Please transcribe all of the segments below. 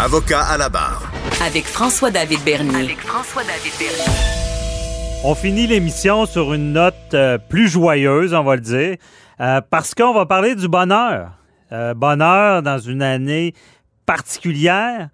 Avocat à la barre. Avec François-David Bernier. Avec François-David Bernier. On finit l'émission sur une note euh, plus joyeuse, on va le dire, euh, parce qu'on va parler du bonheur. Euh, bonheur dans une année particulière,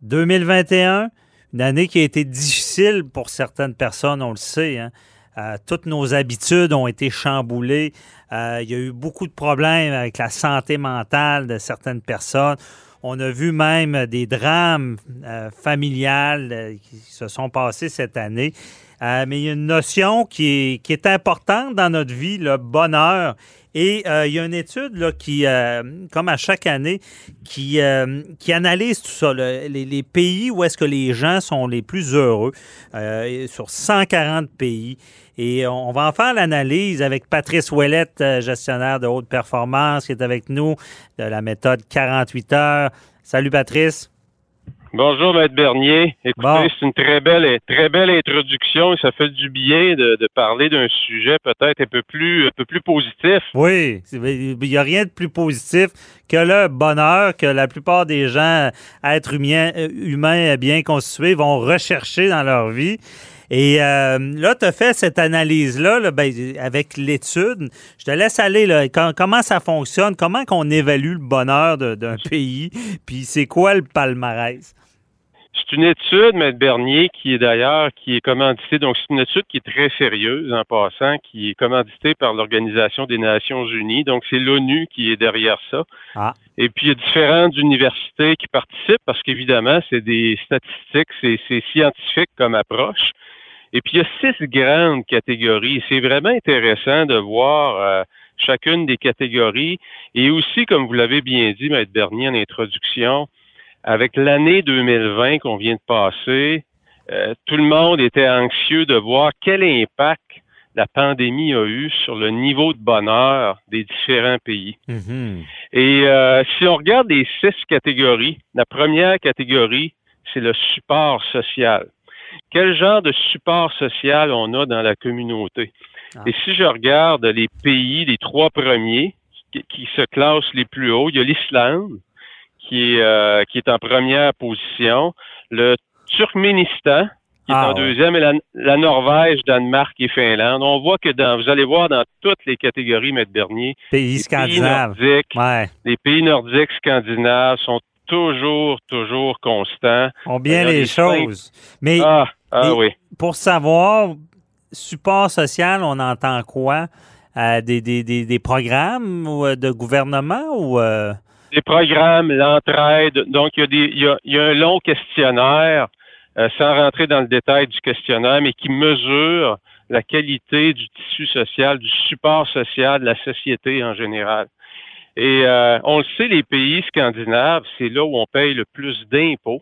2021, une année qui a été difficile pour certaines personnes, on le sait. Hein. toutes nos habitudes ont été chamboulées. il y a eu beaucoup de problèmes avec la santé mentale de certaines personnes. On a vu même des drames euh, familiales euh, qui se sont passés cette année. Euh, mais il y a une notion qui est, importante dans notre vie, le bonheur. Et il y a une étude là, qui, comme à chaque année, qui, qui analyse tout ça, les, pays où est-ce que les gens sont les plus heureux, sur 140 pays. Et on va en faire l'analyse avec Patrice Ouellette, euh, gestionnaire de haute performance, qui est avec nous de la méthode 48 heures. Salut Patrice. Bonjour, Maître Bernier. Écoutez, c'est une très belle, très belle introduction et ça fait du bien de, parler d'un sujet peut-être un peu plus, un peu plus positif. Oui, il n'y a rien de plus positif que le bonheur que la plupart des gens, êtres humains, humains bien constitués, vont rechercher dans leur vie. Et euh, là, tu as fait cette analyse-là ben, avec l'étude. Je te laisse aller. Là, comment ça fonctionne? Comment qu'on évalue le bonheur d'un pays? Puis c'est quoi le palmarès? C'est une étude, M. Bernier, qui est d'ailleurs, qui est commanditée, donc c'est une étude qui est très sérieuse en passant, qui est commanditée par l'Organisation des Nations Unies, donc c'est l'ONU qui est derrière ça. Ah. Et puis il y a différentes universités qui participent parce qu'évidemment, c'est des statistiques, c'est scientifique comme approche. Et puis, il y a six grandes catégories. C'est vraiment intéressant de voir euh, chacune des catégories. Et aussi, comme vous l'avez bien dit, Maître Bernier, en introduction, avec l'année 2020 qu'on vient de passer, euh, tout le monde était anxieux de voir quel impact la pandémie a eu sur le niveau de bonheur des différents pays. Mm-hmm. Et euh, si on regarde les six catégories, la première catégorie, c'est le support social quel genre de support social on a dans la communauté? Ah. Et si je regarde les pays, les trois premiers qui, se classent les plus hauts, il y a l'Islande qui est, euh, qui est en première position, le Turkménistan qui est ah, en deuxième, et la, Norvège, Danemark et Finlande. On voit que dans, vous allez voir dans toutes les catégories, Maître Bernier, pays scandinaves. les pays nordiques scandinaves sont toujours, toujours constant. On bien les choses. Mais, ah, ah oui. pour savoir, support social, on entend quoi? Euh, des, des, des, programmes euh, de gouvernement ou euh? Des programmes, l'entraide. Donc, il y, a des, il, y a, un long questionnaire, sans rentrer dans le détail du questionnaire, mais qui mesure la qualité du tissu social, du support social de la société en général. Et euh, on le sait, les pays scandinaves, c'est là où on paye le plus d'impôts.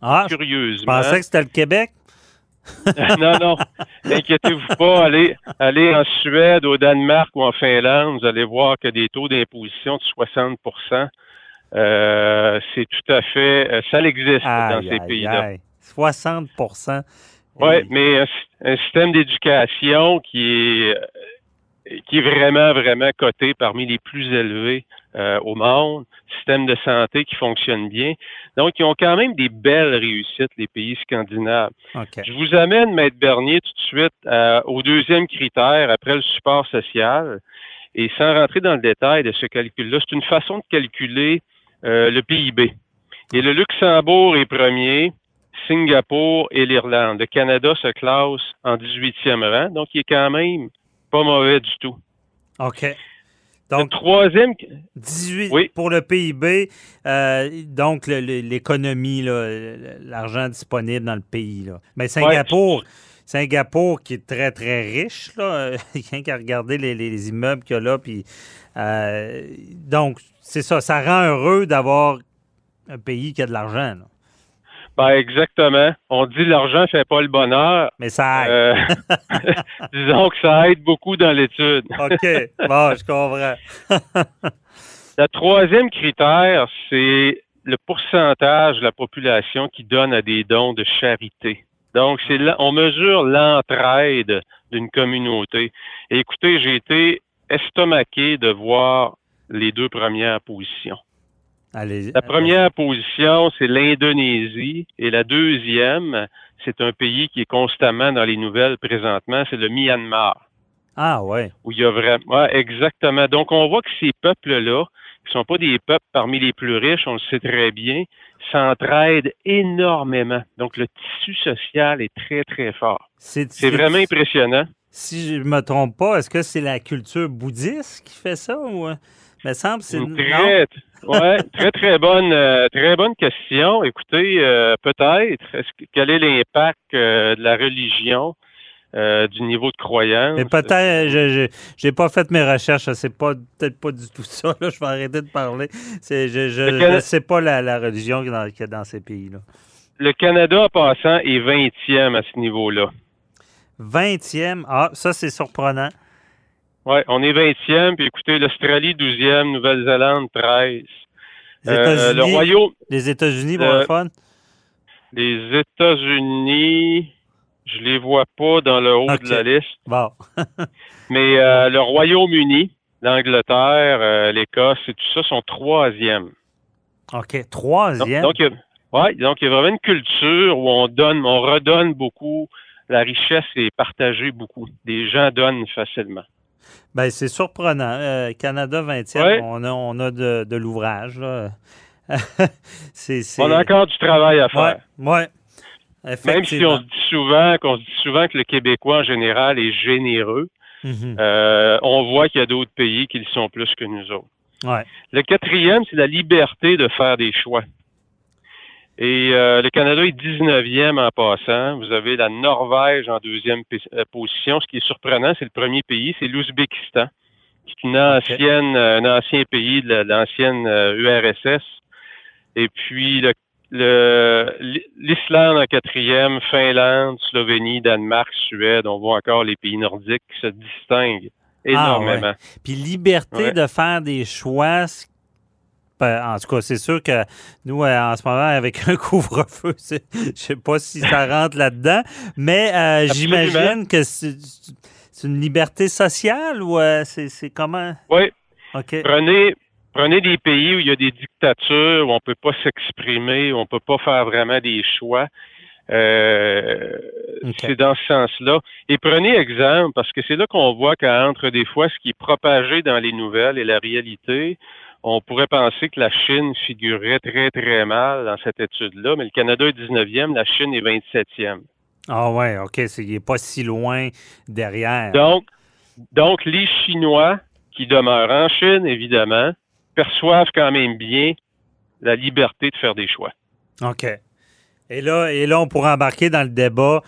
Ah, curieusement. Je pensais que c'était le Québec. non, non. Inquiétez-vous pas. Allez, allez en Suède, au Danemark ou en Finlande, vous allez voir que des taux d'imposition de 60 euh, c'est tout à fait. Euh, ça existe dans ces pays-là. 60 Oui, mais un système d'éducation qui est qui est vraiment, vraiment coté parmi les plus élevés euh, au monde, système de santé qui fonctionne bien. Donc, ils ont quand même des belles réussites, les pays scandinaves. Je vous amène, Maître Bernier, tout de suite euh, au deuxième critère, après le support social. Et sans rentrer dans le détail de ce calcul-là, c'est une façon de calculer euh, le PIB. Et le Luxembourg est premier, Singapour et l'Irlande. Le Canada se classe en 18e rang, donc il est quand même pas mauvais du tout. OK. Donc, troisième. 18 pour le PIB, euh, donc l'économie, l'argent disponible dans le pays. Là. Mais Singapour, Singapour qui est très, très riche, là, rien qu'à regarder les, immeubles qu'il y a là. Puis, euh, donc, c'est ça, ça rend heureux d'avoir un pays qui a de l'argent. Ben exactement. On dit l'argent fait pas le bonheur. Mais ça aide. Euh, disons que ça aide beaucoup dans l'étude. OK. Bon, je comprends. le troisième critère, c'est le pourcentage de la population qui donne à des dons de charité. Donc, c'est là, on mesure l'entraide d'une communauté. Et écoutez, j'ai été estomaqué de voir les deux premières positions. Allez. La première position, c'est l'Indonésie. Et la deuxième, c'est un pays qui est constamment dans les nouvelles présentement, c'est le Myanmar. Ah ouais. Où il y a vraiment. Ouais, exactement. Donc, on voit que ces peuples-là, qui sont pas des peuples parmi les plus riches, on le sait très bien, s'entraident énormément. Donc, le tissu social est très, très fort. C'est vraiment impressionnant. Si je me trompe pas, est-ce que c'est la culture bouddhiste qui fait ça ou euh, me semble c'est très, ouais, très très bonne euh, très bonne question. Écoutez, euh, peut-être quel est l'impact de la religion euh, du niveau de croyance. Mais peut-être, je n'ai pas fait mes recherches, c'est pas peut-être pas du tout ça. Là, je vais arrêter de parler. je ne sais pas la, religion qu'il y a dans ces pays-là. Le Canada, en passant, est 20e à ce niveau-là. 20e? Ah, ça, c'est surprenant. Oui, on est 20e, puis écoutez, l'Australie, 12e, Nouvelle-Zélande, 13. Les euh, le Royaume. Les États-Unis, pour le fun? Les États-Unis. Je les vois pas dans le haut de la liste. Bon. Mais euh, le Royaume-Uni, l'Angleterre, euh, l'Écosse et tout ça sont troisième. OK, troisième. Donc, donc, ouais, donc, il y a vraiment une culture où on donne, on redonne beaucoup. La richesse est partagée beaucoup. Des gens donnent facilement. Ben, c'est surprenant. Euh, Canada 20e, on a, on a de, de l'ouvrage. on a encore du travail à faire. Oui, ouais. Même si on se dit souvent qu'on se dit souvent que le Québécois en général est généreux, mhm. euh, on voit qu'il y a d'autres pays qui le sont plus que nous autres. Le quatrième, c'est la liberté de faire des choix. Et euh, le Canada est 19e en passant. Vous avez la Norvège en deuxième euh, position. Ce qui est surprenant, c'est le premier pays, c'est l'Ouzbékistan, qui est une ancienne, un ancien pays de l'ancienne URSS. Et puis le l'Islande en quatrième, Finlande, Slovénie, Danemark, Suède, on voit encore les pays nordiques qui se distinguent ah, énormément. Puis liberté de faire des choix, en tout cas, c'est sûr que nous, euh, en ce moment, avec un couvre-feu, je sais pas si ça rentre là-dedans, mais euh, j'imagine que c'est une liberté sociale ou euh, c'est comment? Oui. Prenez, Prenez des pays où il y a des dictatures, où on peut pas s'exprimer, où on peut pas faire vraiment des choix. Euh, C'est dans ce sens-là. Et prenez exemple, parce que c'est là qu'on voit qu'entre des fois ce qui est propagé dans les nouvelles et la réalité, on pourrait penser que la Chine figurerait très, très mal dans cette étude-là, mais le Canada est 19e, la Chine est 27e. Ah ouais, OK, c'est, il n'est pas si loin derrière. Donc, donc, les Chinois qui demeurent en Chine, évidemment, perçoivent quand même bien la liberté de faire des choix. OK. Et là, et là on pourrait embarquer dans le débat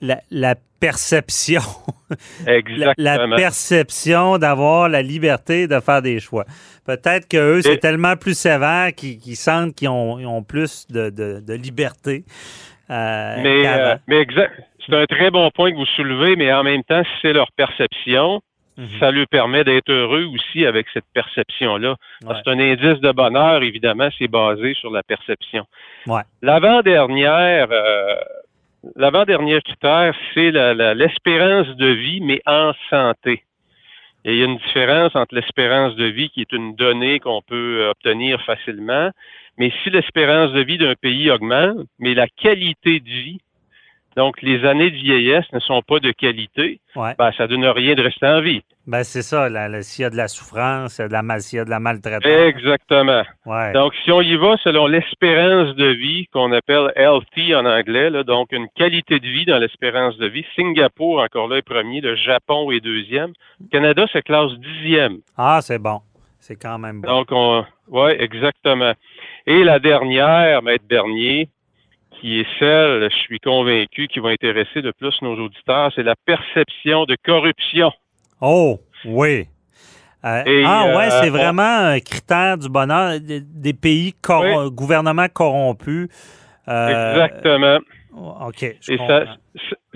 la, perception. Exactement. La, perception d'avoir la liberté de faire des choix. Peut-être qu'eux, c'est tellement plus sévère qu'ils sentent qu'ils ont, plus de, liberté. Euh, mais euh, mais exact. C'est un très bon point que vous soulevez, mais en même temps, si c'est leur perception, Mhm. Ça lui permet d'être heureux aussi avec cette perception-là. C'est un indice de bonheur, évidemment, c'est basé sur la perception. Ouais. L'avant-dernière, euh, l'avant-dernier critère, c'est l'espérance de vie, mais en santé. Et il y a une différence entre l'espérance de vie, qui est une donnée qu'on peut obtenir facilement, mais si l'espérance de vie d'un pays augmente, mais la qualité de vie donc, les années de vieillesse ne sont pas de qualité. Ouais. Ben, ça donne rien de rester en vie. Ben, c'est ça. s'il y a de la souffrance, de la, s'il y a de la maltraitance. Exactement. Donc, si on y va selon l'espérance de vie qu'on appelle healthy en anglais, donc une qualité de vie dans l'espérance de vie, Singapour, encore là, est premier, le Japon est deuxième. Le Canada se classe dixième. Ah, c'est bon. C'est quand même bon. Donc, on, oui, exactement. Et la dernière, Maître Bernier, qui est celle, je suis convaincu, qui va intéresser de plus nos auditeurs, c'est la perception de corruption. Oh, oui. Euh, ah ouais, euh, c'est vraiment un critère du bonheur des pays gouvernements corrompus. Euh, Exactement. OK. et ça,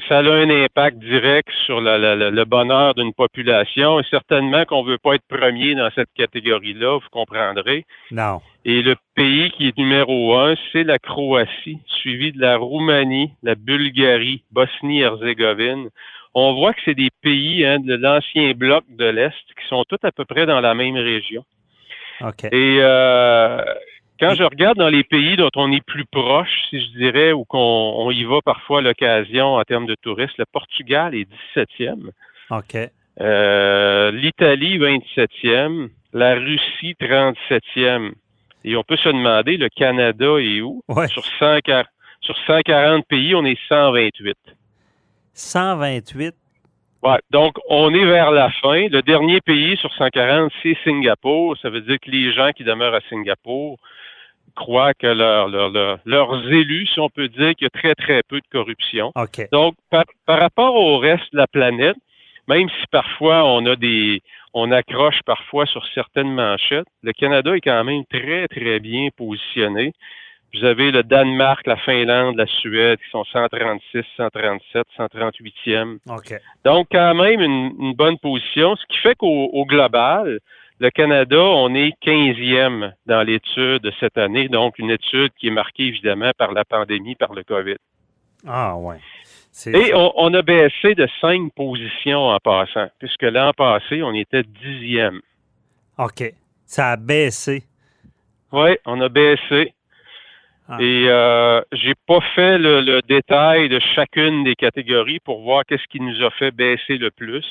ça, a un impact direct sur le bonheur d'une population. Et certainement qu'on ne veut pas être premier dans cette catégorie-là, vous comprendrez. Non. Et le pays qui est numéro un, c'est la Croatie, suivi de la Roumanie, la Bulgarie, Bosnie-Herzégovine. On voit que c'est des pays hein, de l'ancien bloc de l'Est qui sont tous à peu près dans la même région. OK. Et euh, Quand je regarde dans les pays dont on est plus proche, si je dirais, ou qu'on on y va parfois à l'occasion en termes de touristes, le Portugal est 17e. OK. Euh, L'Italie, 27e. La Russie, 37e. Et on peut se demander, le Canada est où? Ouais. Sur, 140, sur 140 pays, on est 128. 128. Ouais, donc, on est vers la fin. Le dernier pays sur 140, c'est Singapour. Ça veut dire que les gens qui demeurent à Singapour croient que leur, leur- leur- leurs élus, si on peut dire, qu'il y a très, très peu de corruption. Donc, par, par rapport au reste de la planète, même si parfois on a des, on accroche parfois sur certaines manchettes, le Canada est quand même très, très bien positionné. Vous avez le Danemark, la Finlande, la Suède qui sont 136, 137, 138e. OK. Donc, quand même une, une bonne position, ce qui fait qu'au au global, le Canada, on est 15e dans l'étude de cette année, donc une étude qui est marquée évidemment par la pandémie, par le COVID. Ah, ouais. Et on, on a baissé de cinq positions en passant, puisque l'an passé, on était dixième. OK. Ça a baissé. Oui, on a baissé. Ah. Et euh, j'ai pas fait le, le détail de chacune des catégories pour voir qu'est-ce qui nous a fait baisser le plus.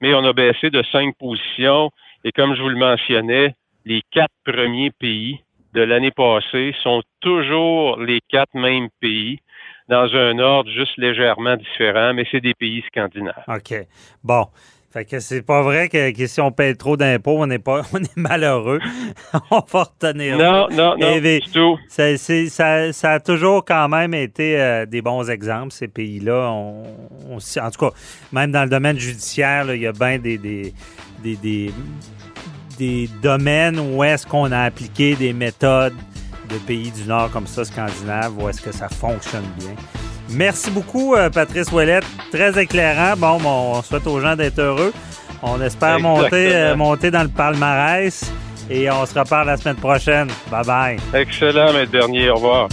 Mais on a baissé de cinq positions. Et comme je vous le mentionnais, les quatre premiers pays de l'année passée sont toujours les quatre mêmes pays dans un ordre juste légèrement différent, mais c'est des pays scandinaves. OK. Bon. Fait que c'est pas vrai que, que si on paye trop d'impôts, on n'est pas on est malheureux. on va retenir. Non, non, non, tout. Ça, c'est- ça- ça a toujours quand même été euh, des bons exemples, ces pays-là. On, on s- en tout cas, même dans le domaine judiciaire, il y a bien des, des, des, des, des domaines où est-ce qu'on a appliqué des méthodes de pays du Nord comme ça, scandinaves, où est-ce que ça fonctionne bien. Merci beaucoup, euh, Patrice Ouellette. Très éclairant. Bon, bon, on souhaite aux gens d'être heureux. On espère monter, euh, monter dans le palmarès et on se reparle la semaine prochaine. Bye bye. Excellent, Maître Bernier. Au revoir.